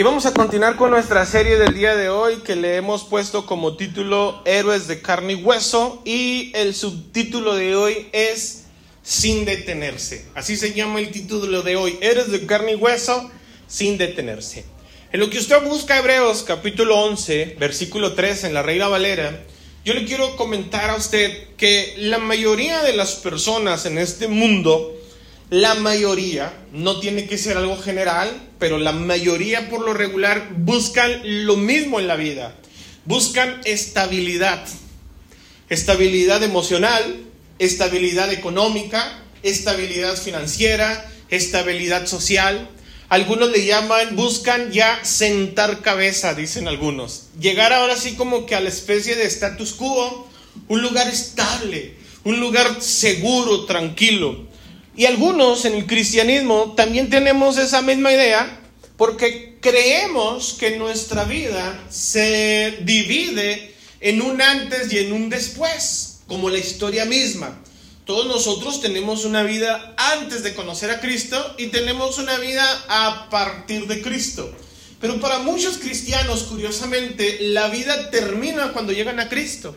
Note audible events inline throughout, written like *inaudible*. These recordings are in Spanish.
Y vamos a continuar con nuestra serie del día de hoy que le hemos puesto como título Héroes de carne y hueso y el subtítulo de hoy es Sin detenerse. Así se llama el título de hoy, Héroes de carne y hueso sin detenerse. En lo que usted busca Hebreos capítulo 11, versículo 3 en la Reina Valera, yo le quiero comentar a usted que la mayoría de las personas en este mundo la mayoría, no tiene que ser algo general, pero la mayoría por lo regular buscan lo mismo en la vida. Buscan estabilidad. Estabilidad emocional, estabilidad económica, estabilidad financiera, estabilidad social. Algunos le llaman, buscan ya sentar cabeza, dicen algunos. Llegar ahora sí como que a la especie de status quo, un lugar estable, un lugar seguro, tranquilo. Y algunos en el cristianismo también tenemos esa misma idea porque creemos que nuestra vida se divide en un antes y en un después, como la historia misma. Todos nosotros tenemos una vida antes de conocer a Cristo y tenemos una vida a partir de Cristo. Pero para muchos cristianos, curiosamente, la vida termina cuando llegan a Cristo.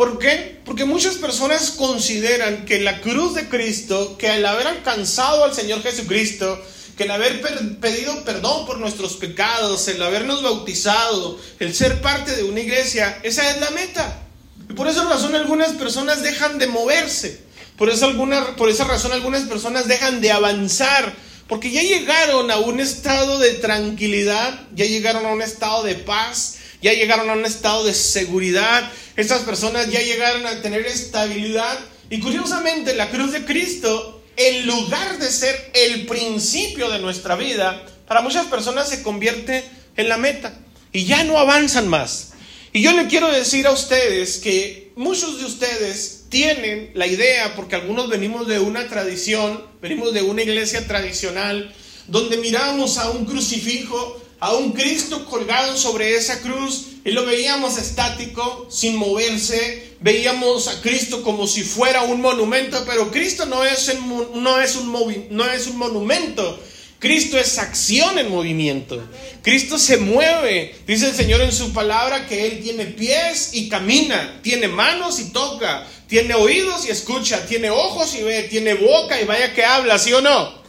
¿Por qué? Porque muchas personas consideran que la cruz de Cristo, que al haber alcanzado al Señor Jesucristo, que el haber pedido perdón por nuestros pecados, el habernos bautizado, el ser parte de una iglesia, esa es la meta. Y por esa razón algunas personas dejan de moverse. Por esa, alguna, por esa razón algunas personas dejan de avanzar. Porque ya llegaron a un estado de tranquilidad, ya llegaron a un estado de paz, ya llegaron a un estado de seguridad, estas personas ya llegaron a tener estabilidad. Y curiosamente, la cruz de Cristo, en lugar de ser el principio de nuestra vida, para muchas personas se convierte en la meta. Y ya no avanzan más. Y yo le quiero decir a ustedes que muchos de ustedes tienen la idea, porque algunos venimos de una tradición, venimos de una iglesia tradicional, donde miramos a un crucifijo, a un Cristo colgado sobre esa cruz y lo veíamos estático, sin moverse, veíamos a Cristo como si fuera un monumento, pero Cristo no es, no es, un, no es un monumento, Cristo es acción en movimiento. Cristo se mueve. Dice el Señor en su palabra que Él tiene pies y camina, tiene manos y toca, tiene oídos y escucha, tiene ojos y ve, tiene boca y vaya que habla, ¿sí o no?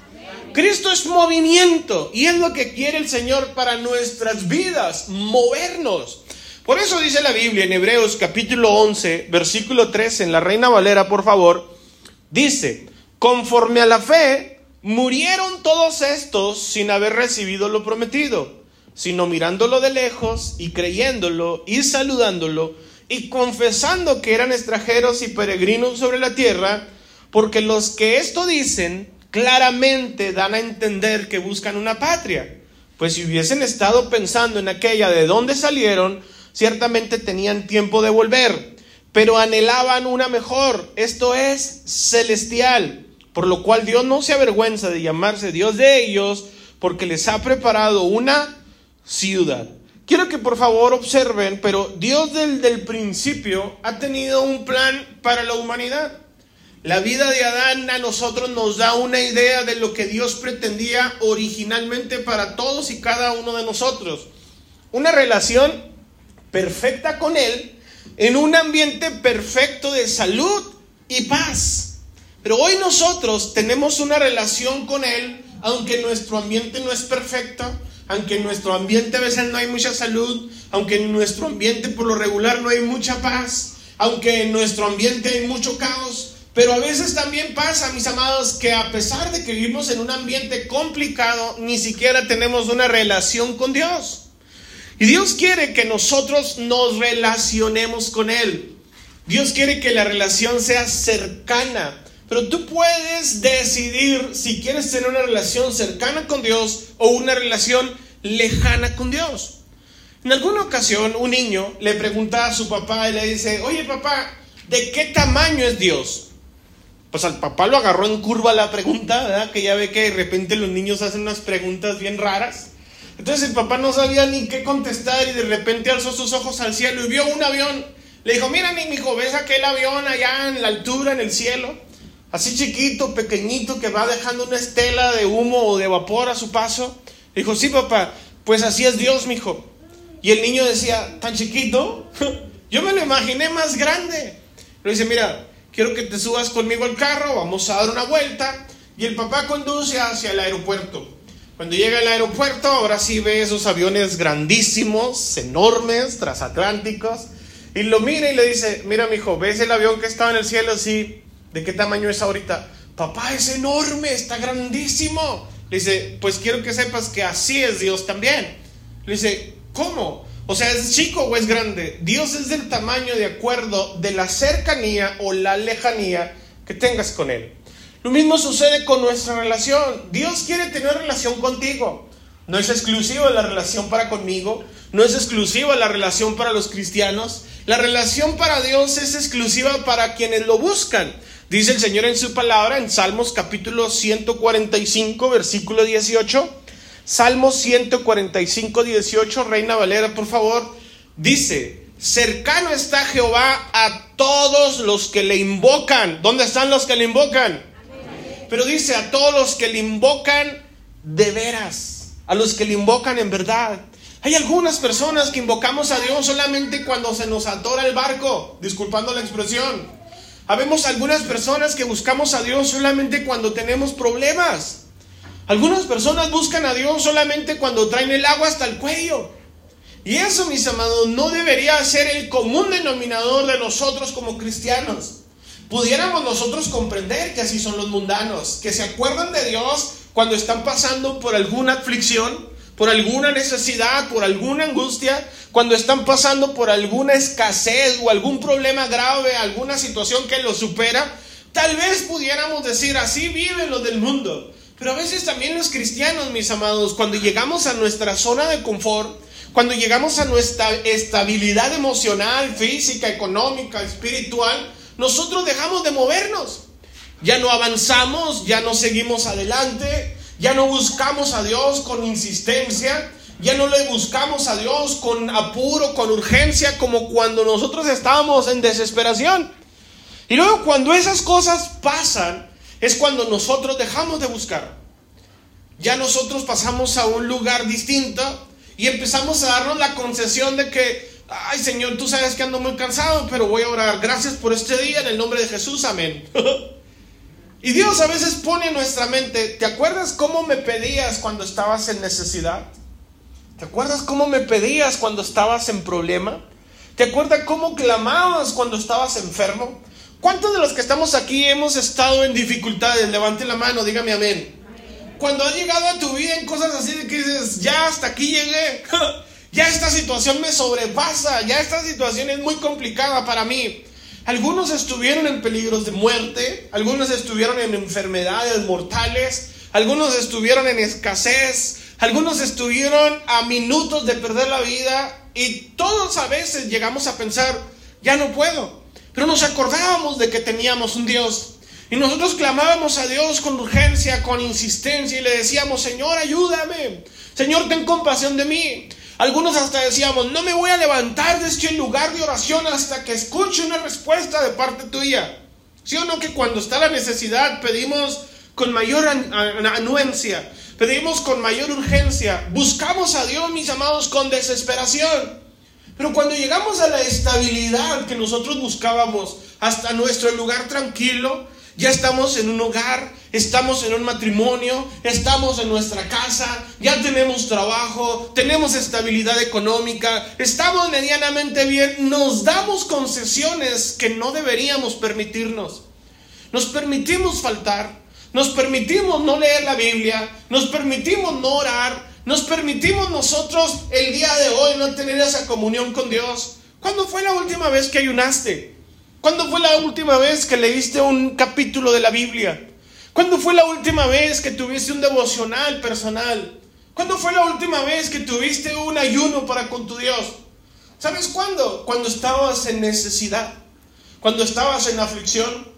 Cristo es movimiento y es lo que quiere el Señor para nuestras vidas, movernos. Por eso dice la Biblia en Hebreos capítulo 11, versículo 3, en la Reina Valera, por favor, dice, conforme a la fe, murieron todos estos sin haber recibido lo prometido, sino mirándolo de lejos y creyéndolo y saludándolo y confesando que eran extranjeros y peregrinos sobre la tierra, porque los que esto dicen claramente dan a entender que buscan una patria. Pues si hubiesen estado pensando en aquella de dónde salieron, ciertamente tenían tiempo de volver, pero anhelaban una mejor, esto es celestial, por lo cual Dios no se avergüenza de llamarse Dios de ellos, porque les ha preparado una ciudad. Quiero que por favor observen, pero Dios desde el principio ha tenido un plan para la humanidad. La vida de Adán a nosotros nos da una idea de lo que Dios pretendía originalmente para todos y cada uno de nosotros. Una relación perfecta con Él en un ambiente perfecto de salud y paz. Pero hoy nosotros tenemos una relación con Él, aunque nuestro ambiente no es perfecto, aunque en nuestro ambiente a veces no hay mucha salud, aunque en nuestro ambiente por lo regular no hay mucha paz, aunque en nuestro ambiente hay mucho caos, pero a veces también pasa, mis amados, que a pesar de que vivimos en un ambiente complicado, ni siquiera tenemos una relación con Dios. Y Dios quiere que nosotros nos relacionemos con Él. Dios quiere que la relación sea cercana. Pero tú puedes decidir si quieres tener una relación cercana con Dios o una relación lejana con Dios. En alguna ocasión un niño le pregunta a su papá y le dice, oye papá, ¿de qué tamaño es Dios? Pues al papá lo agarró en curva la pregunta, ¿verdad? Que ya ve que de repente los niños hacen unas preguntas bien raras. Entonces el papá no sabía ni qué contestar y de repente alzó sus ojos al cielo y vio un avión. Le dijo, mira, mi hijo, ¿ves aquel avión allá en la altura, en el cielo? Así chiquito, pequeñito, que va dejando una estela de humo o de vapor a su paso. Le dijo, sí, papá, pues así es Dios, mijo. Y el niño decía, tan chiquito, *laughs* yo me lo imaginé más grande. Le dice, mira, quiero que te subas conmigo al carro, vamos a dar una vuelta. Y el papá conduce hacia el aeropuerto. Cuando llega al aeropuerto, ahora sí ve esos aviones grandísimos, enormes, transatlánticos. Y lo mira y le dice, mira, mijo, ¿ves el avión que estaba en el cielo? Sí. ¿De qué tamaño es ahorita? Papá, es enorme, está grandísimo. Le dice, pues quiero que sepas que así es Dios también. Le dice, ¿cómo? O sea, ¿es chico o es grande? Dios es del tamaño de acuerdo de la cercanía o la lejanía que tengas con Él. Lo mismo sucede con nuestra relación. Dios quiere tener relación contigo. No es exclusivo la relación para conmigo, no es exclusiva la relación para los cristianos. La relación para Dios es exclusiva para quienes lo buscan. Dice el Señor en su palabra en Salmos capítulo 145, versículo 18. Salmos 145, 18, Reina Valera, por favor. Dice, cercano está Jehová a todos los que le invocan. ¿Dónde están los que le invocan? Pero dice, a todos los que le invocan de veras, a los que le invocan en verdad. Hay algunas personas que invocamos a Dios solamente cuando se nos atora el barco, disculpando la expresión. Habemos algunas personas que buscamos a Dios solamente cuando tenemos problemas. Algunas personas buscan a Dios solamente cuando traen el agua hasta el cuello. Y eso, mis amados, no debería ser el común denominador de nosotros como cristianos. Pudiéramos nosotros comprender que así son los mundanos, que se acuerdan de Dios cuando están pasando por alguna aflicción, por alguna necesidad, por alguna angustia, cuando están pasando por alguna escasez o algún problema grave, alguna situación que los supera, tal vez pudiéramos decir, así viven los del mundo. Pero a veces también los cristianos, mis amados, cuando llegamos a nuestra zona de confort, cuando llegamos a nuestra estabilidad emocional, física, económica, espiritual, nosotros dejamos de movernos. Ya no avanzamos, ya no seguimos adelante, ya no buscamos a Dios con insistencia, ya no le buscamos a Dios con apuro, con urgencia, como cuando nosotros estábamos en desesperación. Y luego cuando esas cosas pasan, es cuando nosotros dejamos de buscar. Ya nosotros pasamos a un lugar distinto y empezamos a darnos la concesión de que, ay Señor, tú sabes que ando muy cansado, pero voy a orar. Gracias por este día en el nombre de Jesús, amén. *laughs* y Dios a veces pone en nuestra mente, ¿te acuerdas cómo me pedías cuando estabas en necesidad? ¿Te acuerdas cómo me pedías cuando estabas en problema? ¿Te acuerdas cómo clamabas cuando estabas enfermo? ¿Cuántos de los que estamos aquí hemos estado en dificultades? Levante la mano, dígame amén. Cuando has llegado a tu vida en cosas así de que dices, ya hasta aquí llegué, *laughs* ya esta situación me sobrepasa, ya esta situación es muy complicada para mí. Algunos estuvieron en peligros de muerte, algunos estuvieron en enfermedades mortales, algunos estuvieron en escasez, algunos estuvieron a minutos de perder la vida y todos a veces llegamos a pensar, ya no puedo. Pero nos acordábamos de que teníamos un Dios. Y nosotros clamábamos a Dios con urgencia, con insistencia y le decíamos, Señor, ayúdame. Señor, ten compasión de mí. Algunos hasta decíamos, no me voy a levantar de este lugar de oración hasta que escuche una respuesta de parte tuya. ¿Sí o no que cuando está la necesidad pedimos con mayor anuencia? pedimos con mayor urgencia, buscamos a Dios, mis amados, con desesperación. Pero cuando llegamos a la estabilidad que nosotros buscábamos, hasta nuestro lugar tranquilo, ya estamos en un hogar, estamos en un matrimonio, estamos en nuestra casa, ya tenemos trabajo, tenemos estabilidad económica, estamos medianamente bien, nos damos concesiones que no deberíamos permitirnos. Nos permitimos faltar, nos permitimos no leer la Biblia, nos permitimos no orar, nos permitimos nosotros el día de hoy no tener esa comunión con Dios. ¿Cuándo fue la última vez que ayunaste? ¿Cuándo fue la última vez que leíste un capítulo de la Biblia? ¿Cuándo fue la última vez que tuviste un devocional personal? ¿Cuándo fue la última vez que tuviste un ayuno para con tu Dios? ¿Sabes cuándo? Cuando estabas en necesidad, cuando estabas en aflicción,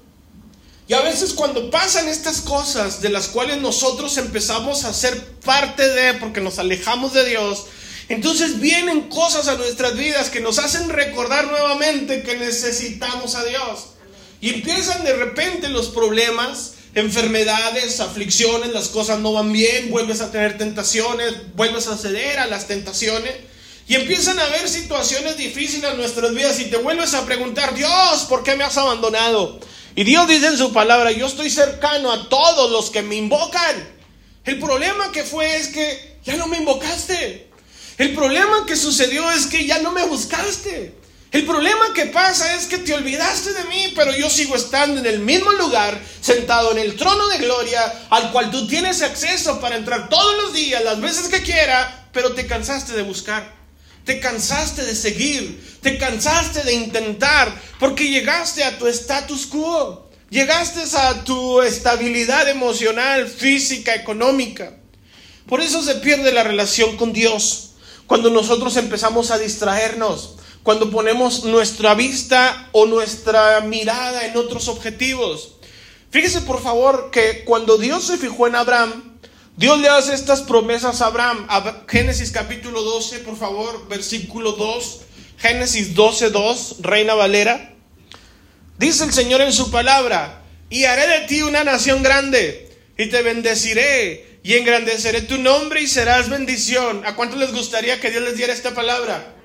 y a veces cuando pasan estas cosas de las cuales nosotros empezamos a ser parte de, porque nos alejamos de Dios, entonces vienen cosas a nuestras vidas que nos hacen recordar nuevamente que necesitamos a Dios. Y empiezan de repente los problemas, enfermedades, aflicciones, las cosas no van bien, vuelves a tener tentaciones, vuelves a ceder a las tentaciones. Y empiezan a haber situaciones difíciles en nuestras vidas y te vuelves a preguntar, Dios, ¿por qué me has abandonado? Y Dios dice en su palabra, yo estoy cercano a todos los que me invocan. El problema que fue es que ya no me invocaste. El problema que sucedió es que ya no me buscaste. El problema que pasa es que te olvidaste de mí, pero yo sigo estando en el mismo lugar, sentado en el trono de gloria, al cual tú tienes acceso para entrar todos los días, las veces que quiera, pero te cansaste de buscar. Te cansaste de seguir, te cansaste de intentar, porque llegaste a tu status quo, llegaste a tu estabilidad emocional, física, económica. Por eso se pierde la relación con Dios. Cuando nosotros empezamos a distraernos, cuando ponemos nuestra vista o nuestra mirada en otros objetivos. Fíjese por favor que cuando Dios se fijó en Abraham, Dios le hace estas promesas a Abraham. Génesis capítulo 12, por favor, versículo 2. Génesis 12, 2, Reina Valera. Dice el Señor en su palabra, y haré de ti una nación grande, y te bendeciré, y engrandeceré tu nombre, y serás bendición. ¿A cuántos les gustaría que Dios les diera esta palabra?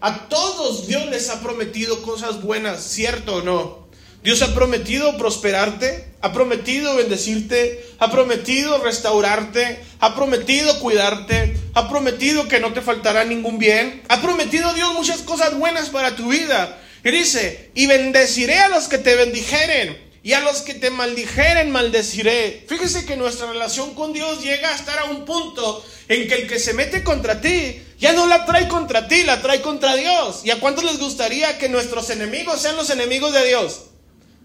A todos Dios les ha prometido cosas buenas, ¿cierto o no? Dios ha prometido prosperarte, ha prometido bendecirte, ha prometido restaurarte, ha prometido cuidarte, ha prometido que no te faltará ningún bien, ha prometido Dios muchas cosas buenas para tu vida. Y dice, y bendeciré a los que te bendijeren, y a los que te maldijeren maldeciré. Fíjese que nuestra relación con Dios llega a estar a un punto en que el que se mete contra ti ya no la trae contra ti, la trae contra Dios. ¿Y a cuántos les gustaría que nuestros enemigos sean los enemigos de Dios?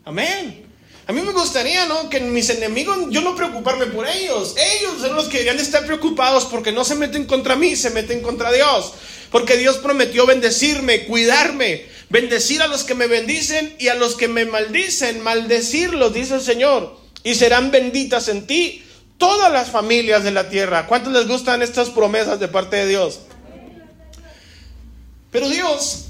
Amén. A mí me gustaría, ¿no? Que mis enemigos, yo no preocuparme por ellos. Ellos son los que deberían estar preocupados porque no se meten contra mí, se meten contra Dios. Porque Dios prometió bendecirme, cuidarme, bendecir a los que me bendicen y a los que me maldicen, maldecirlos, dice el Señor. Y serán benditas en ti todas las familias de la tierra. ¿Cuántos les gustan estas promesas de parte de Dios? Pero Dios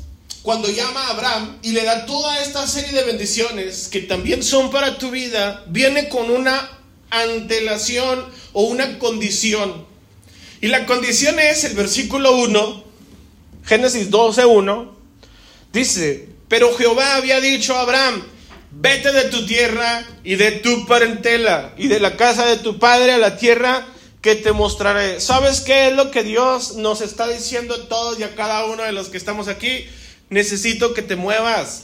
cuando llama a Abraham y le da toda esta serie de bendiciones que también son para tu vida, viene con una antelación o una condición. Y la condición es el versículo 1, Génesis 12, 1, dice, pero Jehová había dicho a Abraham, vete de tu tierra y de tu parentela y de la casa de tu padre a la tierra que te mostraré. ¿Sabes qué es lo que Dios nos está diciendo a todos y a cada uno de los que estamos aquí? Necesito que te muevas.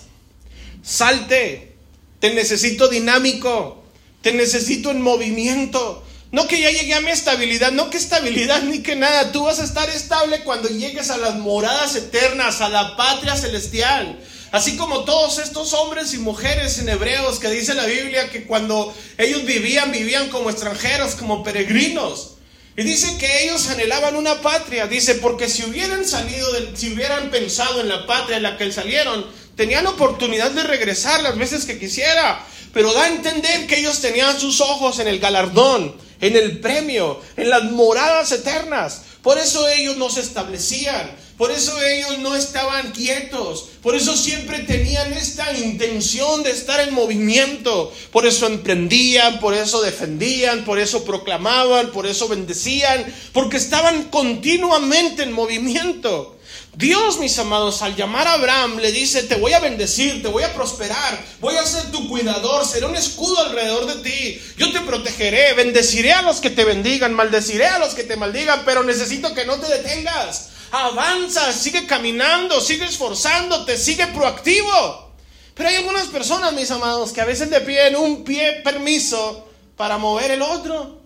Salte. Te necesito dinámico. Te necesito en movimiento. No que ya llegue a mi estabilidad, no que estabilidad ni que nada. Tú vas a estar estable cuando llegues a las moradas eternas, a la patria celestial. Así como todos estos hombres y mujeres en hebreos que dice la Biblia que cuando ellos vivían, vivían como extranjeros, como peregrinos. Y dice que ellos anhelaban una patria. Dice, porque si hubieran salido, si hubieran pensado en la patria en la que salieron, tenían oportunidad de regresar las veces que quisiera. Pero da a entender que ellos tenían sus ojos en el galardón, en el premio, en las moradas eternas. Por eso ellos no se establecían. Por eso ellos no estaban quietos. Por eso siempre tenían esta intención de estar en movimiento. Por eso emprendían, por eso defendían, por eso proclamaban, por eso bendecían. Porque estaban continuamente en movimiento. Dios, mis amados, al llamar a Abraham, le dice, te voy a bendecir, te voy a prosperar, voy a ser tu cuidador, seré un escudo alrededor de ti, yo te protegeré, bendeciré a los que te bendigan, maldeciré a los que te maldigan, pero necesito que no te detengas avanza, sigue caminando, sigue esforzándote, sigue proactivo. Pero hay algunas personas, mis amados, que a veces le piden un pie permiso para mover el otro.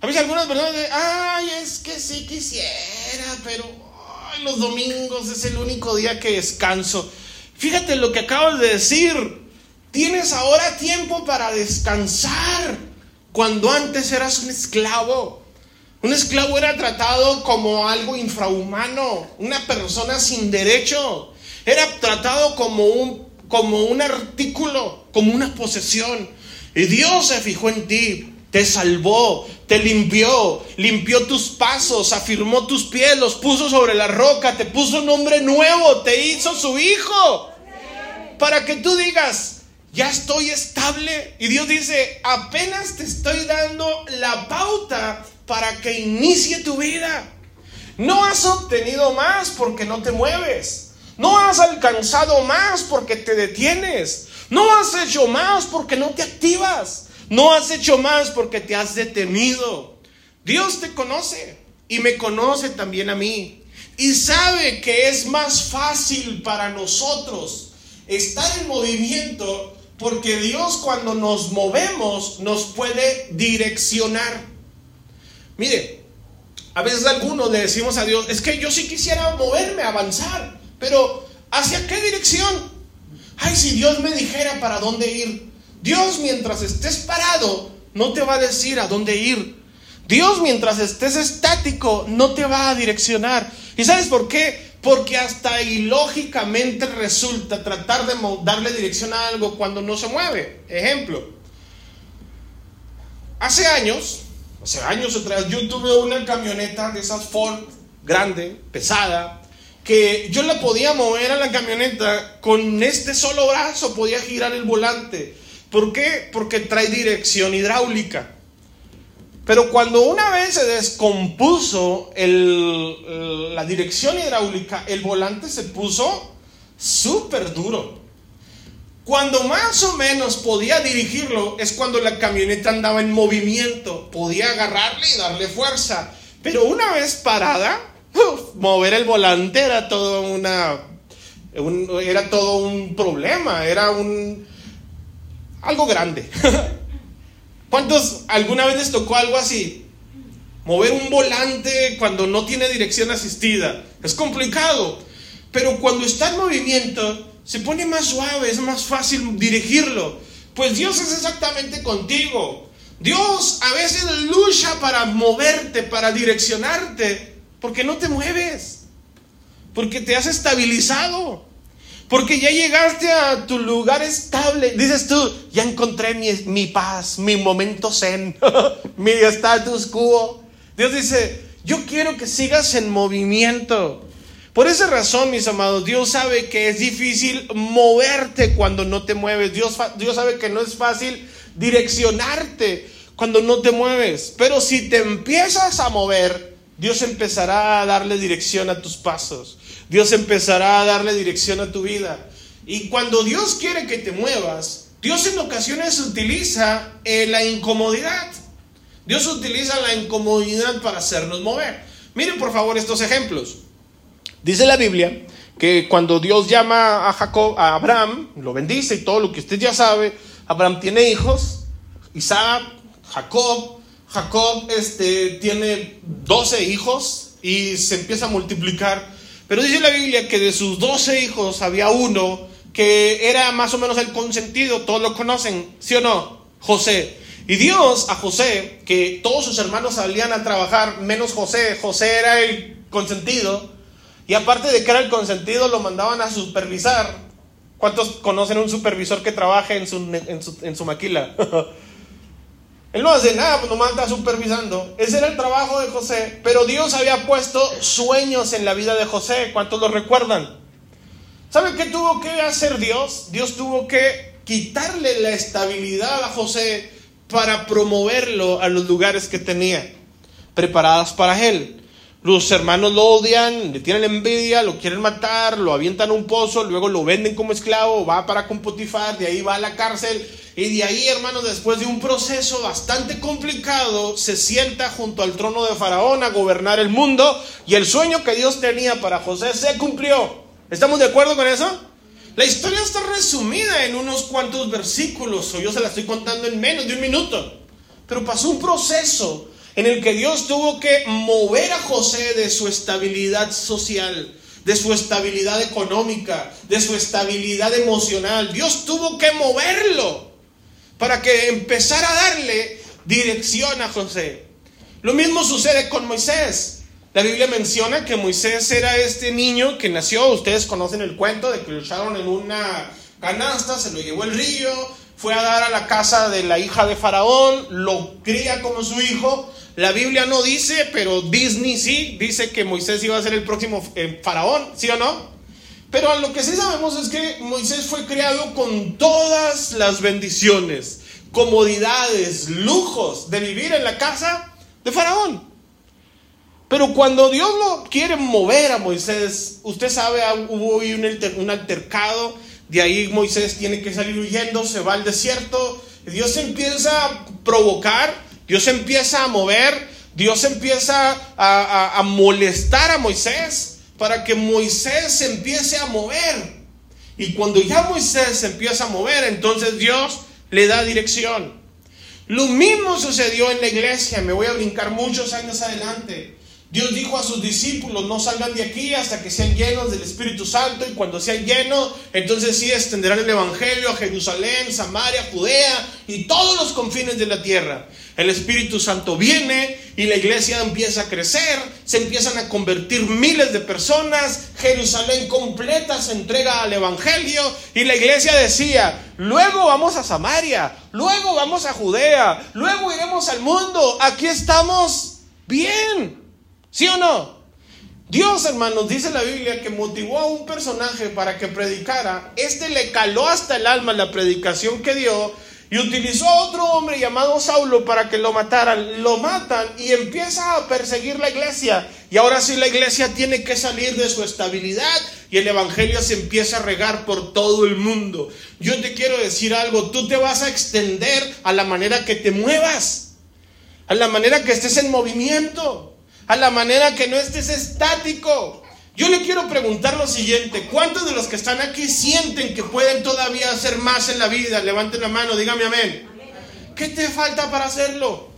A veces algunas personas dicen, ay, es que sí quisiera, pero los domingos es el único día que descanso. Fíjate lo que acabas de decir. Tienes ahora tiempo para descansar cuando antes eras un esclavo. Un esclavo era tratado como algo infrahumano, una persona sin derecho. Era tratado como un, como un artículo, como una posesión. Y Dios se fijó en ti, te salvó, te limpió, limpió tus pasos, afirmó tus pies, los puso sobre la roca, te puso un nombre nuevo, te hizo su hijo. Para que tú digas, ya estoy estable. Y Dios dice, apenas te estoy dando la pauta para que inicie tu vida. No has obtenido más porque no te mueves. No has alcanzado más porque te detienes. No has hecho más porque no te activas. No has hecho más porque te has detenido. Dios te conoce y me conoce también a mí. Y sabe que es más fácil para nosotros estar en movimiento porque Dios cuando nos movemos nos puede direccionar. Mire, a veces algunos le decimos a Dios, es que yo sí quisiera moverme, avanzar, pero ¿hacia qué dirección? Ay, si Dios me dijera para dónde ir. Dios mientras estés parado no te va a decir a dónde ir. Dios mientras estés estático no te va a direccionar. ¿Y sabes por qué? Porque hasta ilógicamente resulta tratar de darle dirección a algo cuando no se mueve. Ejemplo, hace años Hace años atrás yo tuve una camioneta de esas Ford grande, pesada, que yo la podía mover a la camioneta con este solo brazo, podía girar el volante. ¿Por qué? Porque trae dirección hidráulica. Pero cuando una vez se descompuso la dirección hidráulica, el volante se puso súper duro. Cuando más o menos podía dirigirlo es cuando la camioneta andaba en movimiento, podía agarrarle y darle fuerza. Pero una vez parada, mover el volante era todo una era todo un problema, era un algo grande. *laughs* ¿Cuántos alguna vez les tocó algo así? Mover un volante cuando no tiene dirección asistida es complicado, pero cuando está en movimiento se pone más suave, es más fácil dirigirlo. Pues Dios es exactamente contigo. Dios a veces lucha para moverte, para direccionarte, porque no te mueves, porque te has estabilizado, porque ya llegaste a tu lugar estable. Dices tú, ya encontré mi, mi paz, mi momento zen, *laughs* mi status quo. Dios dice, yo quiero que sigas en movimiento. Por esa razón, mis amados, Dios sabe que es difícil moverte cuando no te mueves. Dios, Dios sabe que no es fácil direccionarte cuando no te mueves. Pero si te empiezas a mover, Dios empezará a darle dirección a tus pasos. Dios empezará a darle dirección a tu vida. Y cuando Dios quiere que te muevas, Dios en ocasiones utiliza eh, la incomodidad. Dios utiliza la incomodidad para hacernos mover. Miren por favor estos ejemplos. Dice la Biblia que cuando Dios llama a Jacob, a Abraham, lo bendice y todo lo que usted ya sabe, Abraham tiene hijos, Isaac, Jacob, Jacob este, tiene 12 hijos y se empieza a multiplicar. Pero dice la Biblia que de sus 12 hijos había uno que era más o menos el consentido, todos lo conocen, ¿sí o no? José. Y Dios a José, que todos sus hermanos salían a trabajar, menos José, José era el consentido, y aparte de que era el consentido, lo mandaban a supervisar. ¿Cuántos conocen un supervisor que trabaje en su, en su, maquila? *laughs* Él no hace nada, pues nomás está supervisando. Ese era el trabajo de José. Pero Dios había puesto sueños en la vida de José. ¿Cuántos lo recuerdan? ¿Saben qué tuvo que hacer Dios? Dios tuvo que quitarle la estabilidad a José para promoverlo a los lugares que tenía preparados para él. Los hermanos lo odian, le tienen envidia, lo quieren matar, lo avientan a un pozo, luego lo venden como esclavo, va para con Potifar, de ahí va a la cárcel. Y de ahí, hermanos, después de un proceso bastante complicado, se sienta junto al trono de Faraón a gobernar el mundo. Y el sueño que Dios tenía para José se cumplió. ¿Estamos de acuerdo con eso? La historia está resumida en unos cuantos versículos, o yo se la estoy contando en menos de un minuto. Pero pasó un proceso en el que Dios tuvo que mover a José de su estabilidad social, de su estabilidad económica, de su estabilidad emocional. Dios tuvo que moverlo para que empezara a darle dirección a José. Lo mismo sucede con Moisés. La Biblia menciona que Moisés era este niño que nació, ustedes conocen el cuento de que lo echaron en una canasta, se lo llevó el río, fue a dar a la casa de la hija de Faraón, lo cría como su hijo, la Biblia no dice, pero Disney sí, dice que Moisés iba a ser el próximo eh, faraón, ¿sí o no? Pero lo que sí sabemos es que Moisés fue creado con todas las bendiciones, comodidades, lujos de vivir en la casa de Faraón. Pero cuando Dios lo quiere mover a Moisés, usted sabe, hubo un, un altercado, de ahí Moisés tiene que salir huyendo, se va al desierto, Dios empieza a provocar, Dios empieza a mover, Dios empieza a, a molestar a Moisés para que Moisés se empiece a mover. Y cuando ya Moisés se empieza a mover, entonces Dios le da dirección. Lo mismo sucedió en la iglesia, me voy a brincar muchos años adelante. Dios dijo a sus discípulos, no salgan de aquí hasta que sean llenos del Espíritu Santo y cuando sean llenos, entonces sí extenderán el Evangelio a Jerusalén, Samaria, Judea y todos los confines de la tierra. El Espíritu Santo viene y la iglesia empieza a crecer, se empiezan a convertir miles de personas, Jerusalén completa se entrega al Evangelio y la iglesia decía, luego vamos a Samaria, luego vamos a Judea, luego iremos al mundo, aquí estamos bien. ¿Sí o no? Dios, hermanos, dice la Biblia que motivó a un personaje para que predicara. Este le caló hasta el alma la predicación que dio y utilizó a otro hombre llamado Saulo para que lo mataran. Lo matan y empieza a perseguir la iglesia. Y ahora sí la iglesia tiene que salir de su estabilidad y el evangelio se empieza a regar por todo el mundo. Yo te quiero decir algo, tú te vas a extender a la manera que te muevas, a la manera que estés en movimiento a la manera que no estés estático. Yo le quiero preguntar lo siguiente, ¿cuántos de los que están aquí sienten que pueden todavía hacer más en la vida? Levanten la mano, dígame amén. ¿Qué te falta para hacerlo?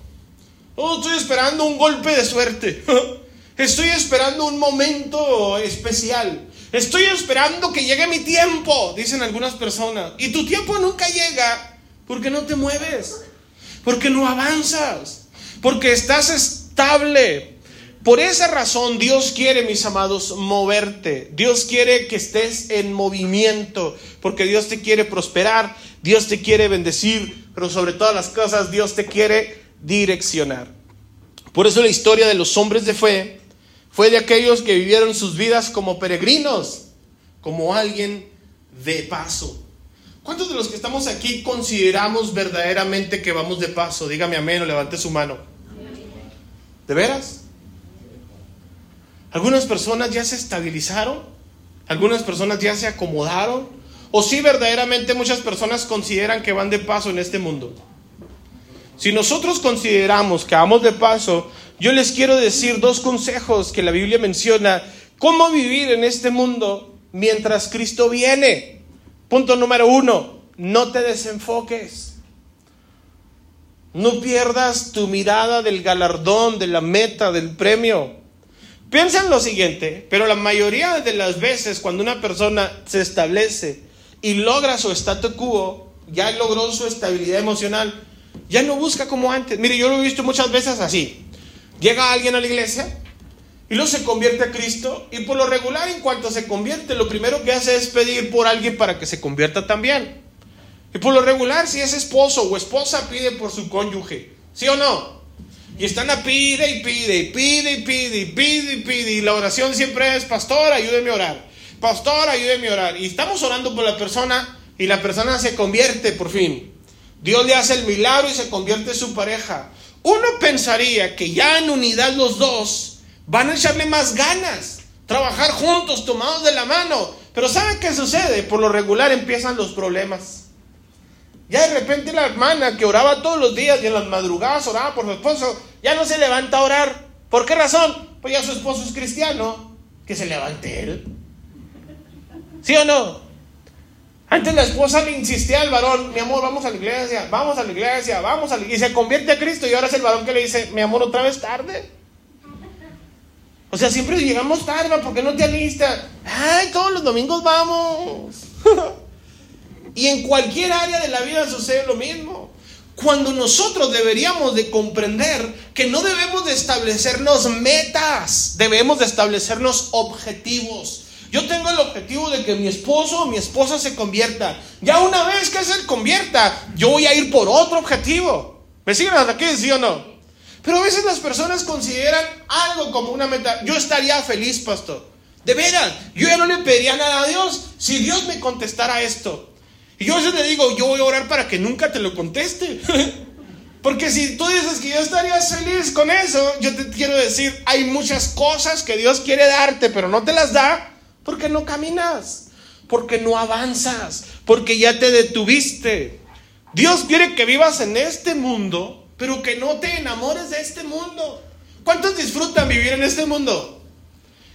Oh, estoy esperando un golpe de suerte. *laughs* Estoy esperando un momento especial. Estoy esperando que llegue mi tiempo, dicen algunas personas. Y tu tiempo nunca llega porque no te mueves, porque no avanzas, porque estás estable, por esa razón Dios quiere, mis amados, moverte. Dios quiere que estés en movimiento, porque Dios te quiere prosperar, Dios te quiere bendecir, pero sobre todas las cosas Dios te quiere direccionar. Por eso la historia de los hombres de fe fue de aquellos que vivieron sus vidas como peregrinos, como alguien de paso. ¿Cuántos de los que estamos aquí consideramos verdaderamente que vamos de paso? Dígame amén o levante su mano. ¿De veras? Algunas personas ya se estabilizaron, algunas personas ya se acomodaron, o si verdaderamente muchas personas consideran que van de paso en este mundo. Si nosotros consideramos que vamos de paso, yo les quiero decir dos consejos que la Biblia menciona, cómo vivir en este mundo mientras Cristo viene. Punto número uno, no te desenfoques. No pierdas tu mirada del galardón, de la meta, del premio. Piensa en lo siguiente, pero la mayoría de las veces cuando una persona se establece y logra su statu quo, ya logró su estabilidad emocional, ya no busca como antes. Mire, yo lo he visto muchas veces así. Llega alguien a la iglesia y luego se convierte a Cristo y por lo regular en cuanto se convierte, lo primero que hace es pedir por alguien para que se convierta también. Y por lo regular, si es esposo o esposa, pide por su cónyuge. ¿Sí o no? Y están a pide y pide y pide y pide y pide y pide. Y la oración siempre es, pastor, ayúdeme a orar. Pastor, ayúdeme a orar. Y estamos orando por la persona y la persona se convierte por fin. Dios le hace el milagro y se convierte en su pareja. Uno pensaría que ya en unidad los dos van a echarle más ganas, trabajar juntos, tomados de la mano. Pero ¿saben qué sucede? Por lo regular empiezan los problemas. Ya de repente la hermana que oraba todos los días y en las madrugadas oraba por su esposo, ya no se levanta a orar. ¿Por qué razón? Pues ya su esposo es cristiano, que se levante él. ¿Sí o no? Antes la esposa le insistía al varón, mi amor, vamos a la iglesia, vamos a la iglesia, vamos a la iglesia. Y se convierte a Cristo y ahora es el varón que le dice, mi amor, otra vez tarde. O sea, siempre llegamos tarde, ¿por qué no te alistas? Ay, todos los domingos vamos. *laughs* Y en cualquier área de la vida sucede lo mismo. Cuando nosotros deberíamos de comprender que no debemos de establecernos metas, debemos de establecernos objetivos. Yo tengo el objetivo de que mi esposo o mi esposa se convierta. Ya una vez que se convierta, yo voy a ir por otro objetivo. ¿Me siguen hasta aquí, sí o no? Pero a veces las personas consideran algo como una meta. Yo estaría feliz, pastor De veras, yo ya no le pediría nada a Dios si Dios me contestara esto. Y yo a veces digo, yo voy a orar para que nunca te lo conteste. *laughs* Porque si tú dices que yo estaría feliz con eso, yo te quiero decir, hay muchas cosas que Dios quiere darte, pero no te las da porque no caminas, porque no avanzas, porque ya te detuviste. Dios quiere que vivas en este mundo, pero que no te enamores de este mundo. ¿Cuántos disfrutan vivir en este mundo?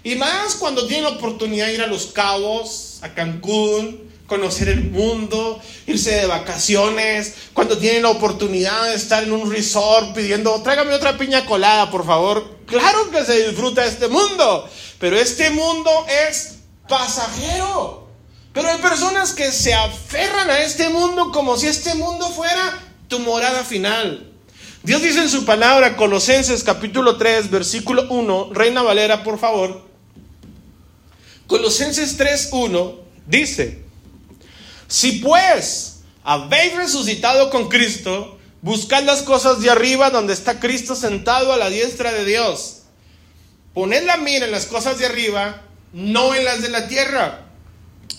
Y más cuando tienen la oportunidad de ir a Los Cabos, a Cancún, conocer el mundo, irse de vacaciones, cuando tienen la oportunidad de estar en un resort pidiendo, tráigame otra piña colada, por favor. Claro que se disfruta este mundo, pero este mundo es pasajero. Pero hay personas que se aferran a este mundo como si este mundo fuera tu morada final. Dios dice en su palabra, Colosenses capítulo 3, versículo 1, Reina Valera, por favor. Colosenses 3, 1 dice, si pues habéis resucitado con Cristo, buscad las cosas de arriba donde está Cristo sentado a la diestra de Dios. Poned la mira en las cosas de arriba, no en las de la tierra,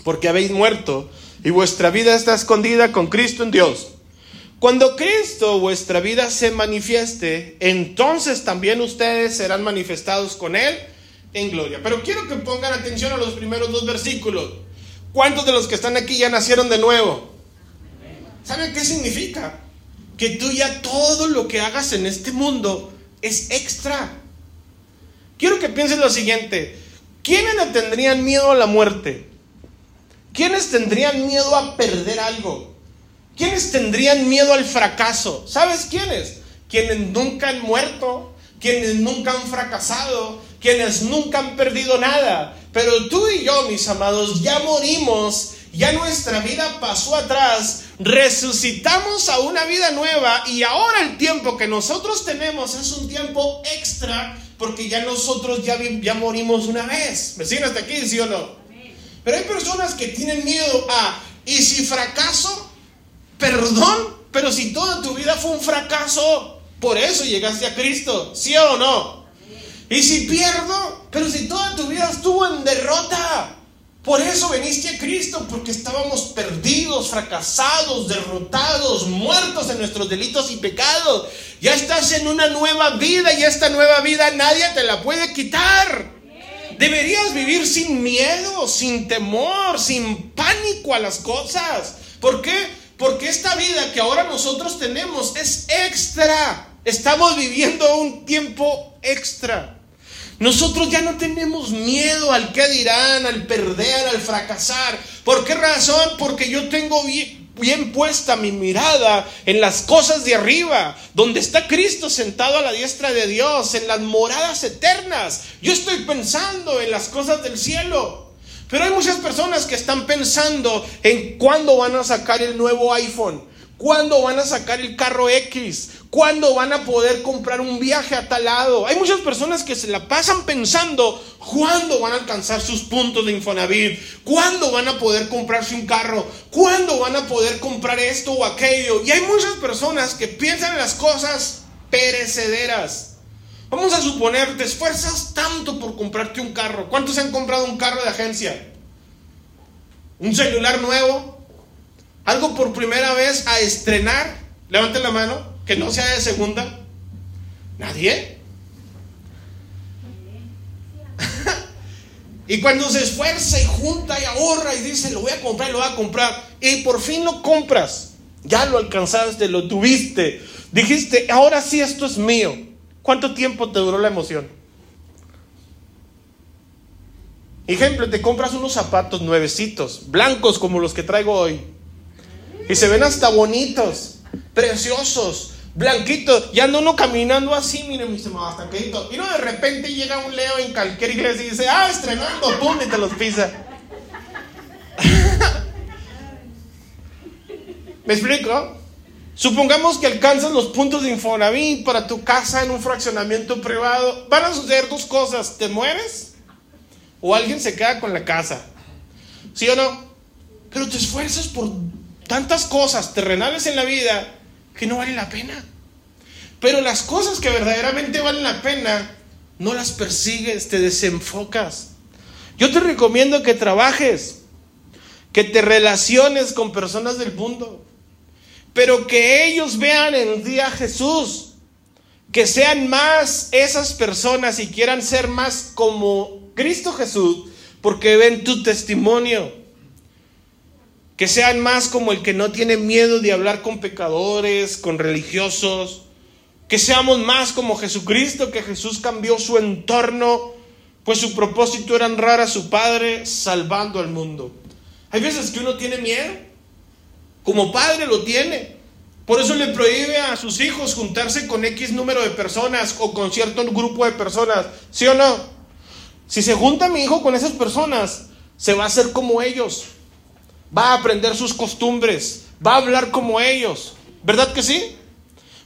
porque habéis muerto y vuestra vida está escondida con Cristo en Dios. Cuando Cristo, vuestra vida, se manifieste, entonces también ustedes serán manifestados con Él en gloria. Pero quiero que pongan atención a los primeros dos versículos. ¿Cuántos de los que están aquí ya nacieron de nuevo? ¿Saben qué significa? Que tú ya todo lo que hagas en este mundo es extra. Quiero que piensen lo siguiente. ¿Quiénes le tendrían miedo a la muerte? ¿Quiénes tendrían miedo a perder algo? ¿Quiénes tendrían miedo al fracaso? ¿Sabes quiénes? Quienes nunca han muerto, quienes nunca han fracasado, quienes nunca han perdido nada. Pero tú y yo, mis amados, ya morimos, ya nuestra vida pasó atrás, resucitamos a una vida nueva y ahora el tiempo que nosotros tenemos es un tiempo extra porque ya nosotros ya, ya morimos una vez. ¿Me siguen hasta aquí, sí o no? Pero hay personas que tienen miedo a, ¿y si fracaso? Perdón, pero si toda tu vida fue un fracaso, por eso llegaste a Cristo, ¿sí o no? Y si pierdo, pero si toda tu vida estuvo en derrota. Por eso veniste a Cristo, porque estábamos perdidos, fracasados, derrotados, muertos en nuestros delitos y pecados. Ya estás en una nueva vida y esta nueva vida nadie te la puede quitar. Deberías vivir sin miedo, sin temor, sin pánico a las cosas. ¿Por qué? Porque esta vida que ahora nosotros tenemos es extra. Estamos viviendo un tiempo extra. Nosotros ya no tenemos miedo al que dirán, al perder, al fracasar. ¿Por qué razón? Porque yo tengo bien, bien, puesta mi mirada en las cosas de arriba, donde está Cristo sentado a la diestra de Dios, en las moradas eternas. Yo estoy pensando en las cosas del cielo. Pero hay muchas personas que están pensando en cuándo van a sacar el nuevo iPhone, cuándo van a sacar el carro X, ¿Cuándo van a poder comprar un viaje a tal lado? Hay muchas personas que se la pasan pensando cuándo van a alcanzar sus puntos de Infonavit, cuándo van a poder comprarse un carro, cuándo van a poder comprar esto o aquello. Y hay muchas personas que piensan en las cosas perecederas. Vamos a suponer, te esfuerzas tanto por comprarte un carro. ¿Cuántos han comprado un carro de agencia? ¿Un celular nuevo? ¿Algo por primera vez a estrenar? Levanten la mano que no sea de segunda? ¿Nadie? *laughs* y cuando se esfuerza y junta y ahorra y dice, lo voy a comprar, lo voy a comprar, y por fin lo compras, ya lo alcanzaste, lo tuviste, dijiste, ahora sí esto es mío. ¿Cuánto tiempo te duró la emoción? Ejemplo, te compras unos zapatos nuevecitos, blancos como los que traigo hoy, y se ven hasta bonitos, preciosos, blanquito, y anda uno caminando así, miren mis amados, hasta Y no de repente llega un Leo en cualquier iglesia y dice, ah, estrenando, pum, y te los pisa. *laughs* ¿Me explico? Supongamos que alcanzas los puntos de Infonavit para tu casa en un fraccionamiento privado. Van a suceder dos cosas. ¿Te mueres? O alguien se queda con la casa. ¿Sí o no? Pero te esfuerzas por tantas cosas terrenales en la vida que no vale la pena. Pero las cosas que verdaderamente valen la pena, no las persigues, te desenfocas. Yo te recomiendo que trabajes, que te relaciones con personas del mundo, pero que ellos vean en ti a Jesús, que sean más esas personas y quieran ser más como Cristo Jesús, porque ven tu testimonio. Que sean más como el que no tiene miedo de hablar con pecadores, con religiosos. Que seamos más como Jesucristo, que Jesús cambió su entorno, pues su propósito era honrar a su Padre salvando al mundo. Hay veces que uno tiene miedo, como padre lo tiene. Por eso le prohíbe a sus hijos juntarse con X número de personas o con cierto grupo de personas. ¿Sí o no? Si se junta mi hijo con esas personas, se va a hacer como ellos. Va a aprender sus costumbres. Va a hablar como ellos. ¿Verdad que sí?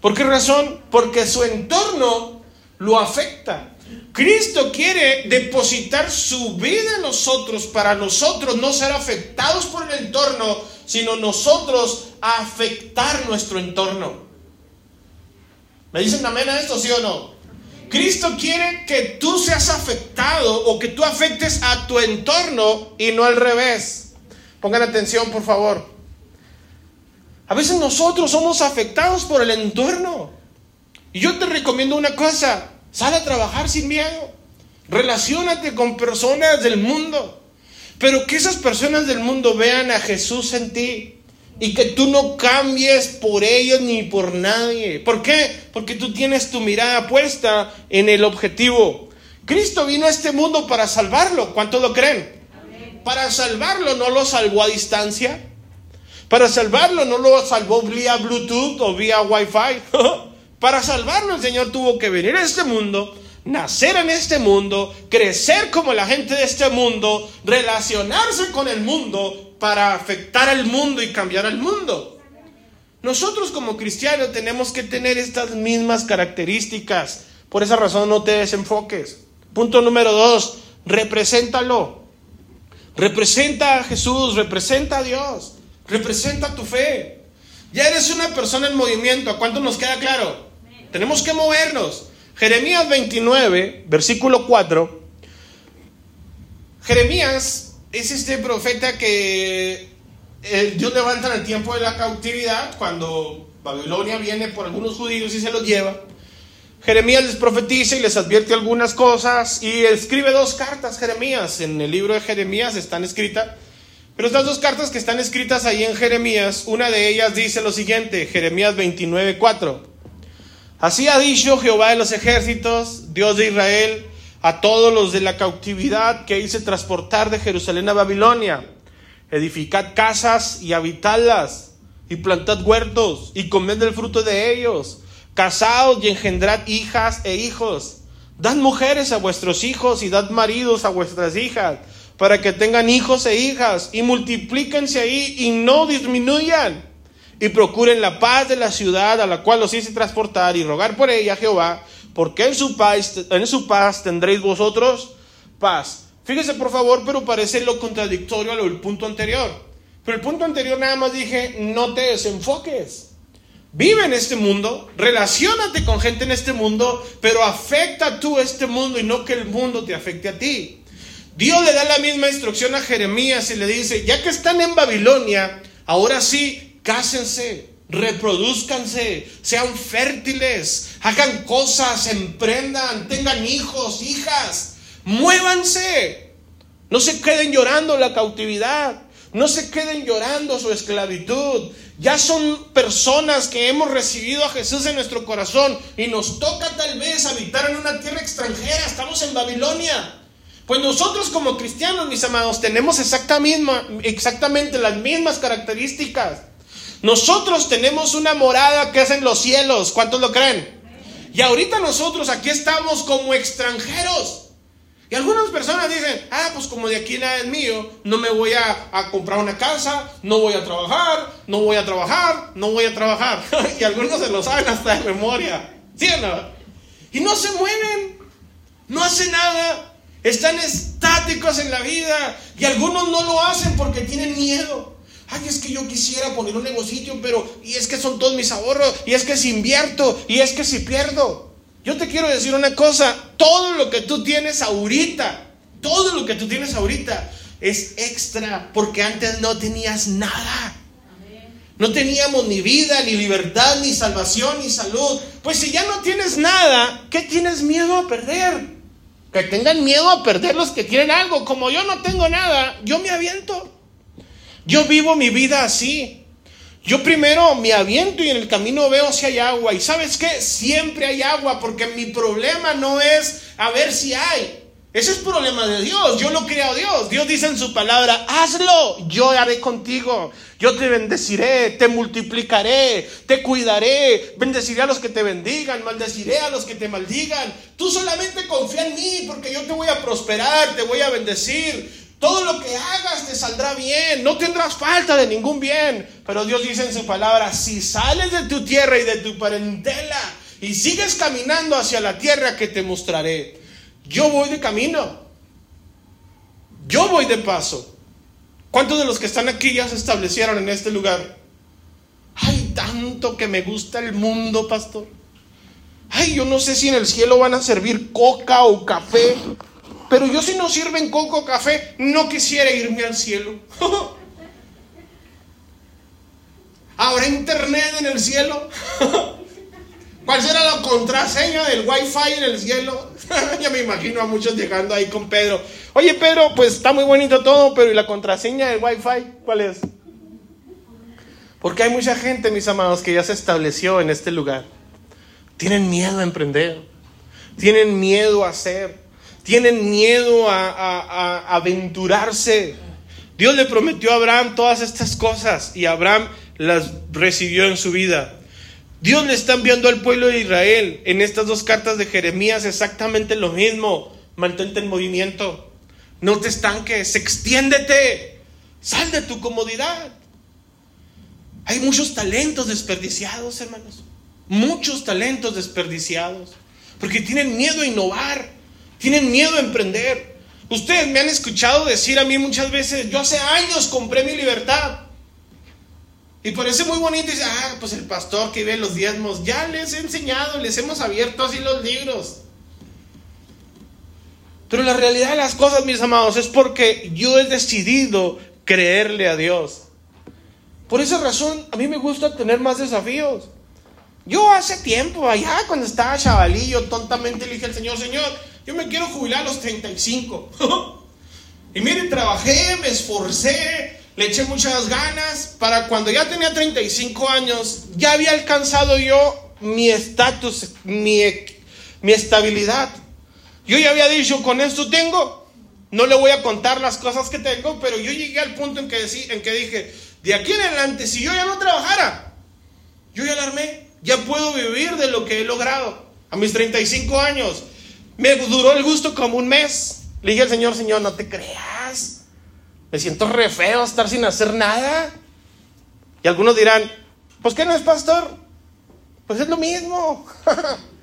¿Por qué razón? Porque su entorno lo afecta. Cristo quiere depositar su vida en nosotros para nosotros no ser afectados por el entorno, sino nosotros afectar nuestro entorno. ¿Me dicen amén a esto, sí o no? Cristo quiere que tú seas afectado o que tú afectes a tu entorno y no al revés. Pongan atención, por favor. A veces nosotros somos afectados por el entorno. Y yo te recomiendo una cosa, sal a trabajar sin miedo. Relaciónate con personas del mundo. Pero que esas personas del mundo vean a Jesús en ti y que tú no cambies por ellos ni por nadie. ¿Por qué? Porque tú tienes tu mirada puesta en el objetivo. Cristo vino a este mundo para salvarlo. ¿Cuántos lo creen? Para salvarlo no lo salvó a distancia. Para salvarlo no lo salvó vía Bluetooth o vía Wi-Fi. *laughs* para salvarlo el Señor tuvo que venir a este mundo nacer en este mundo, crecer como la gente de este mundo, relacionarse con el mundo para afectar al mundo y cambiar al mundo. Nosotros como cristianos tenemos que tener estas mismas características. Por esa razón no te desenfoques. Punto número dos, represéntalo. Representa a Jesús, representa a Dios, representa tu fe. Ya eres una persona en movimiento. ¿A cuánto nos queda claro? Tenemos que movernos. Jeremías 29, versículo 4. Jeremías es este profeta que eh, Dios levanta en el tiempo de la cautividad, cuando Babilonia viene por algunos judíos y se los lleva. Jeremías les profetiza y les advierte algunas cosas y escribe dos cartas, Jeremías. En el libro de Jeremías están escritas. Pero estas dos cartas que están escritas ahí en Jeremías, una de ellas dice lo siguiente, Jeremías 29, 4. Así ha dicho Jehová de los ejércitos, Dios de Israel, a todos los de la cautividad que hice transportar de Jerusalén a Babilonia. Edificad casas y habitadlas, y plantad huertos, y comed del fruto de ellos. Casaos y engendrad hijas e hijos. Dad mujeres a vuestros hijos y dad maridos a vuestras hijas, para que tengan hijos e hijas, y multiplíquense ahí y no disminuyan y procuren la paz de la ciudad a la cual los hice transportar y rogar por ella Jehová, porque en su paz, en su paz tendréis vosotros paz. Fíjese por favor, pero parece lo contradictorio a del punto anterior. Pero el punto anterior nada más dije, no te desenfoques. Vive en este mundo, relacionate con gente en este mundo, pero afecta tú este mundo y no que el mundo te afecte a ti. Dios le da la misma instrucción a Jeremías y le dice, ya que están en Babilonia, ahora sí, cásense, reproduzcanse, sean fértiles, hagan cosas, emprendan, tengan hijos, hijas, muévanse. No se queden llorando la cautividad, no se queden llorando su esclavitud. Ya son personas que hemos recibido a Jesús en nuestro corazón y nos toca tal vez habitar en una tierra extranjera, estamos en Babilonia. Pues nosotros como cristianos, mis amados, tenemos exactamente las mismas características. Nosotros tenemos una morada que es en los cielos. ¿Cuántos lo creen? Y ahorita nosotros aquí estamos como extranjeros. Y algunas personas dicen, ah, pues como de aquí nada es mío, no me voy a, comprar una casa, no voy a trabajar, no voy a trabajar, no voy a trabajar. *laughs* y algunos se lo saben hasta de memoria. ¿Sí o no? Y no se mueven, no hacen nada, están estáticos en la vida. Y algunos no lo hacen porque tienen miedo. Ay, es que yo quisiera poner un negocio, pero y es que son todos mis ahorros, y es que si invierto, y es que si pierdo. Yo te quiero decir una cosa, todo lo que tú tienes ahorita Todo lo que tú tienes ahorita es extra porque antes no tenías nada. No teníamos ni vida, ni libertad, ni salvación, ni salud. Pues si ya no tienes nada, ¿qué tienes miedo a perder? Que tengan miedo a perder los que tienen algo. Como yo no tengo nada, yo me aviento. Yo vivo mi vida así. Yo primero me aviento y en el camino veo si hay agua. Y sabes qué? Siempre hay agua porque mi problema no es a ver si hay. Ese es problema de Dios. Yo lo creo a Dios. Dios dice en su palabra, hazlo, yo haré contigo. Yo te bendeciré, te multiplicaré, te cuidaré. Bendeciré a los que te bendigan, maldeciré a los que te maldigan. Tú solamente confía en mí porque yo te voy a prosperar, te voy a bendecir. Todo lo que hagas te saldrá bien, no tendrás falta de ningún bien. Pero Dios dice en su palabra, si sales de tu tierra y de tu parentela y sigues caminando hacia la tierra que te mostraré, yo voy de camino. Yo voy de paso. ¿Cuántos de los que están aquí ya se establecieron en este lugar? Ay, tanto que me gusta el mundo, pastor. Ay, yo no sé si en el cielo van a servir coca o café. Pero yo si no sirven coca o café, no quisiera irme al cielo. *laughs* ¿Habrá internet en el cielo? *laughs* ¿Cuál será la contraseña del wifi en el cielo? *laughs* ya me imagino a muchos llegando ahí con Pedro. Oye Pedro, pues está muy bonito todo, pero ¿y la contraseña del wifi cuál es? Porque hay mucha gente, mis amados, que ya se estableció en este lugar. Tienen miedo a emprender, tienen miedo a hacer, tienen miedo a, aventurarse. Dios le prometió a Abraham todas estas cosas y Abraham las recibió en su vida. Dios le está enviando al pueblo de Israel en estas dos cartas de Jeremías exactamente lo mismo. Mantente en movimiento. No te estanques. Extiéndete. Sal de tu comodidad. Hay muchos talentos desperdiciados, hermanos. Muchos talentos desperdiciados. Porque tienen miedo a innovar. Tienen miedo a emprender. Ustedes me han escuchado decir a mí muchas veces, yo hace años compré mi libertad. Y parece muy bonito y dice, ah, pues el pastor que ve los diezmos, ya les he enseñado, les hemos abierto así los libros. Pero la realidad de las cosas, mis amados, es porque yo he decidido creerle a Dios. Por esa razón, a mí me gusta tener más desafíos. Yo hace tiempo, allá cuando estaba chavalillo, tontamente le dije al Señor, Señor, yo me quiero jubilar a los 35. *laughs* y mire, trabajé, me esforcé, le eché muchas ganas para cuando ya tenía 35 años, ya había alcanzado yo mi estatus, mi, mi estabilidad. Yo ya había dicho, con esto tengo, no le voy a contar las cosas que tengo, pero yo llegué al punto en que, en que dije, de aquí en adelante, si yo ya no trabajara, yo ya la armé, ya puedo vivir de lo que he logrado. A mis 35 años, me duró el gusto como un mes. Le dije al Señor, Señor, no te creas. Me siento re feo estar sin hacer nada. Y algunos dirán, pues ¿qué no es pastor? Pues es lo mismo. *laughs*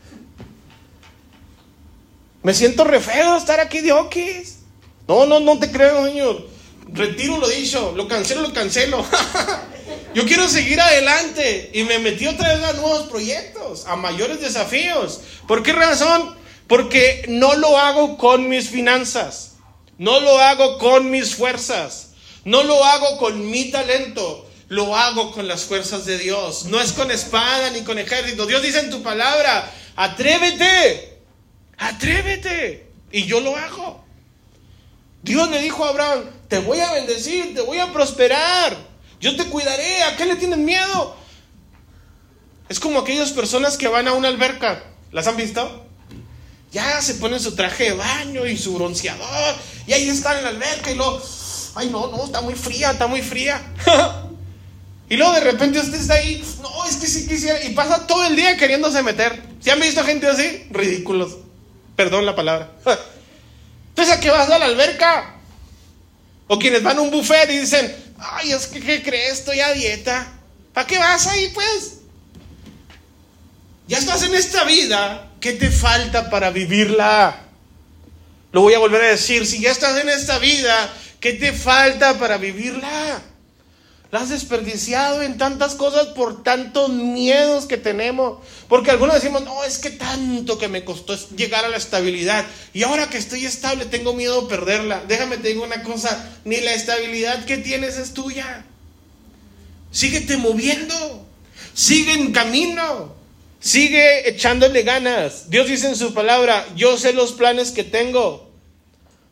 Me siento re feo estar aquí de okis. No, no, no te creo, señor. Retiro lo dicho, lo cancelo, lo cancelo. *laughs* Yo quiero seguir adelante y me metí otra vez a nuevos proyectos, a mayores desafíos. ¿Por qué razón? Porque no lo hago con mis finanzas. No lo hago con mis fuerzas. No lo hago con mi talento. Lo hago con las fuerzas de Dios. No es con espada ni con ejército. Dios dice en tu palabra, atrévete. Atrévete. Y yo lo hago. Dios le dijo a Abraham, te voy a bendecir, te voy a prosperar. Yo te cuidaré. ¿A qué le tienen miedo? Es como aquellas personas que van a una alberca. ¿Las han visto? Ya se ponen su traje de baño y su bronceador. Y ahí están en la alberca y luego, ay no, no, está muy fría, está muy fría. *laughs* y luego de repente usted está ahí, no, es que sí quisiera. Y pasa todo el día queriéndose meter. ¿Se han visto gente así? Ridículos. Perdón la palabra. *laughs* Entonces, ¿a qué vas a la alberca? O quienes van a un buffet y dicen, ay, es que, ¿qué crees? Estoy a dieta. ¿Para qué vas ahí, pues? Ya estás en esta vida ¿Qué te falta para vivirla? Lo voy a volver a decir, si ya estás en esta vida, ¿qué te falta para vivirla? La has desperdiciado en tantas cosas por tantos miedos que tenemos. Porque algunos decimos, no, es que tanto que me costó llegar a la estabilidad. Y ahora que estoy estable tengo miedo de perderla. Déjame te digo una cosa, ni la estabilidad que tienes es tuya. Síguete moviendo. Sigue en camino. Sigue echándole ganas. Dios dice en su palabra, yo sé los planes que tengo.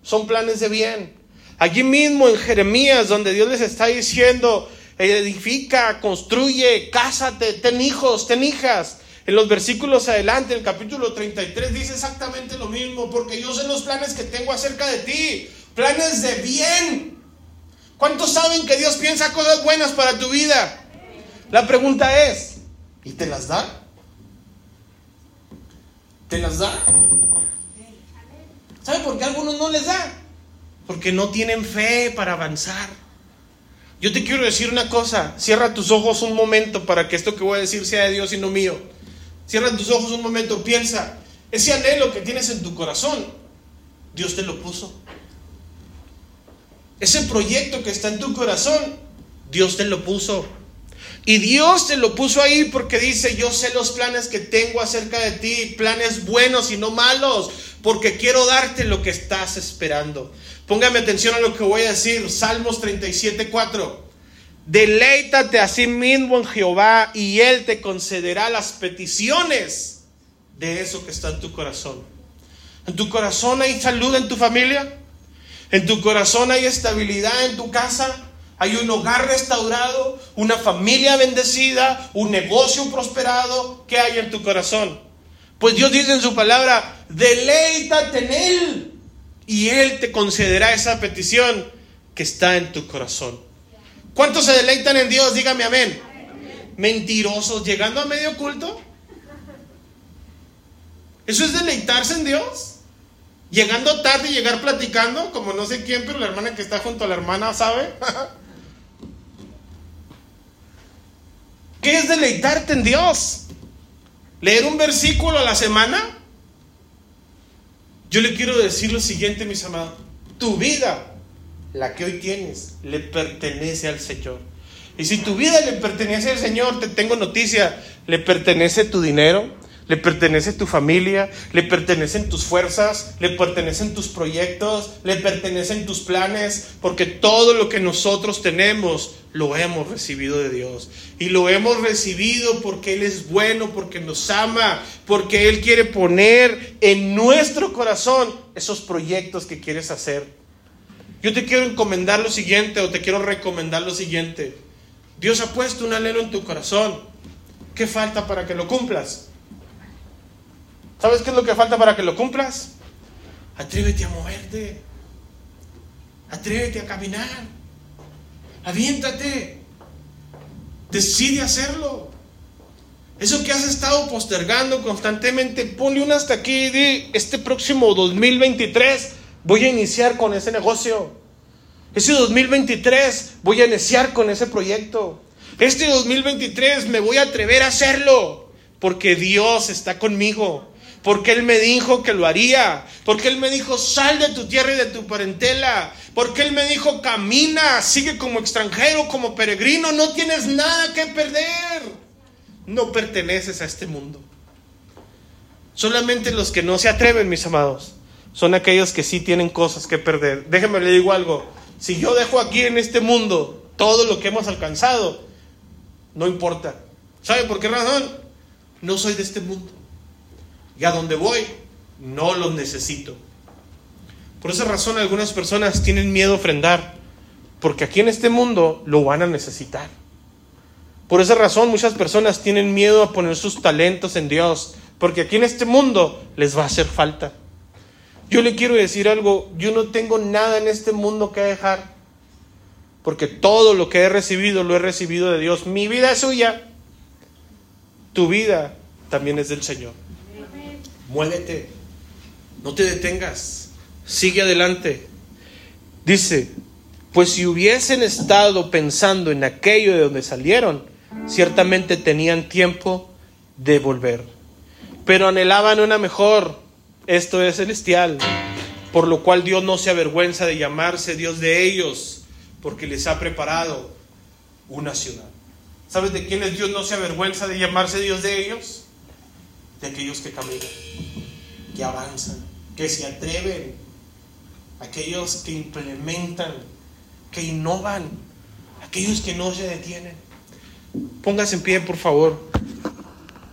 Son planes de bien. Allí mismo en Jeremías, donde Dios les está diciendo, edifica, construye, cásate, ten hijos, ten hijas. En los versículos adelante, el capítulo 33 dice exactamente lo mismo, porque yo sé los planes que tengo acerca de ti, planes de bien. ¿Cuántos saben que Dios piensa cosas buenas para tu vida? La pregunta es, ¿y te las da? ¿Te las da? ¿Sabe por qué a algunos no les da? Porque no tienen fe para avanzar. Yo te quiero decir una cosa, cierra tus ojos un momento para que esto que voy a decir sea de Dios y no mío. Cierra tus ojos un momento, piensa, ese anhelo que tienes en tu corazón, Dios te lo puso. Ese proyecto que está en tu corazón, Dios te lo puso. Y Dios te lo puso ahí porque dice, yo sé los planes que tengo acerca de ti, planes buenos y no malos, porque quiero darte lo que estás esperando. Póngame atención a lo que voy a decir. Salmos 37, 4. Deleítate a sí mismo en Jehová y Él te concederá las peticiones de eso que está en tu corazón. ¿En tu corazón hay salud en tu familia? ¿En tu corazón hay estabilidad en tu casa? ¿Hay un hogar restaurado? ¿Una familia bendecida? ¿Un negocio prosperado? ¿Qué hay en tu corazón? Pues Dios dice en su palabra, deleítate en Él y Él te concederá esa petición que está en tu corazón. ¿Cuántos se deleitan en Dios? Dígame amén. Mentirosos, llegando a medio culto. ¿Eso es deleitarse en Dios? Llegando tarde y llegar platicando, como no sé quién, pero la hermana que está junto a la hermana sabe. *laughs* ¿Qué es deleitarte en Dios? ¿Leer un versículo a la semana? Yo le quiero decir lo siguiente, mis amados. Tu vida, la que hoy tienes, le pertenece al Señor. Y si tu vida le pertenece al Señor, te tengo noticia, le pertenece tu dinero, le pertenece tu familia, le pertenecen tus fuerzas, le pertenecen tus proyectos, le pertenecen tus planes, porque todo lo que nosotros tenemos lo hemos recibido de Dios. Y lo hemos recibido porque Él es bueno, porque nos ama, porque Él quiere poner en nuestro corazón esos proyectos que quieres hacer. Yo te quiero encomendar lo siguiente o te quiero recomendar lo siguiente. Dios ha puesto un anhelo en tu corazón. ¿Qué falta para que lo cumplas? ¿Sabes qué es lo que falta para que lo cumplas? Atrévete a moverte. Atrévete a caminar. Aviéntate. Decide hacerlo. Eso que has estado postergando constantemente, ponle un hasta aquí y di, este próximo 2023 voy a iniciar con ese negocio. Ese 2023 voy a iniciar con ese proyecto. Este 2023 me voy a atrever a hacerlo porque Dios está conmigo porque Él me dijo que lo haría, porque Él me dijo, sal de tu tierra y de tu parentela, porque Él me dijo, camina, sigue como extranjero, como peregrino, no tienes nada que perder, no perteneces a este mundo. Solamente los que no se atreven, mis amados, son aquellos que sí tienen cosas que perder. Déjenme le digo algo, si yo dejo aquí en este mundo todo lo que hemos alcanzado, no importa. ¿Sabe por qué razón? No soy de este mundo. Y a donde voy, no los necesito. Por esa razón algunas personas tienen miedo a ofrendar, porque aquí en este mundo lo van a necesitar. Por esa razón muchas personas tienen miedo a poner sus talentos en Dios, porque aquí en este mundo les va a hacer falta. Yo le quiero decir algo, yo no tengo nada en este mundo que dejar, porque todo lo que he recibido lo he recibido de Dios. Mi vida es suya, tu vida también es del Señor. Muévete, no te detengas, sigue adelante. Dice, pues si hubiesen estado pensando en aquello de donde salieron, ciertamente tenían tiempo de volver. Pero anhelaban una mejor, esto es celestial, por lo cual Dios no se avergüenza de llamarse Dios de ellos, porque les ha preparado una ciudad. ¿Sabes de quiénes Dios no se avergüenza de llamarse Dios de ellos? De aquellos que caminan, que avanzan, que se atreven, aquellos que implementan, que innovan, aquellos que no se detienen. Póngase en pie, por favor.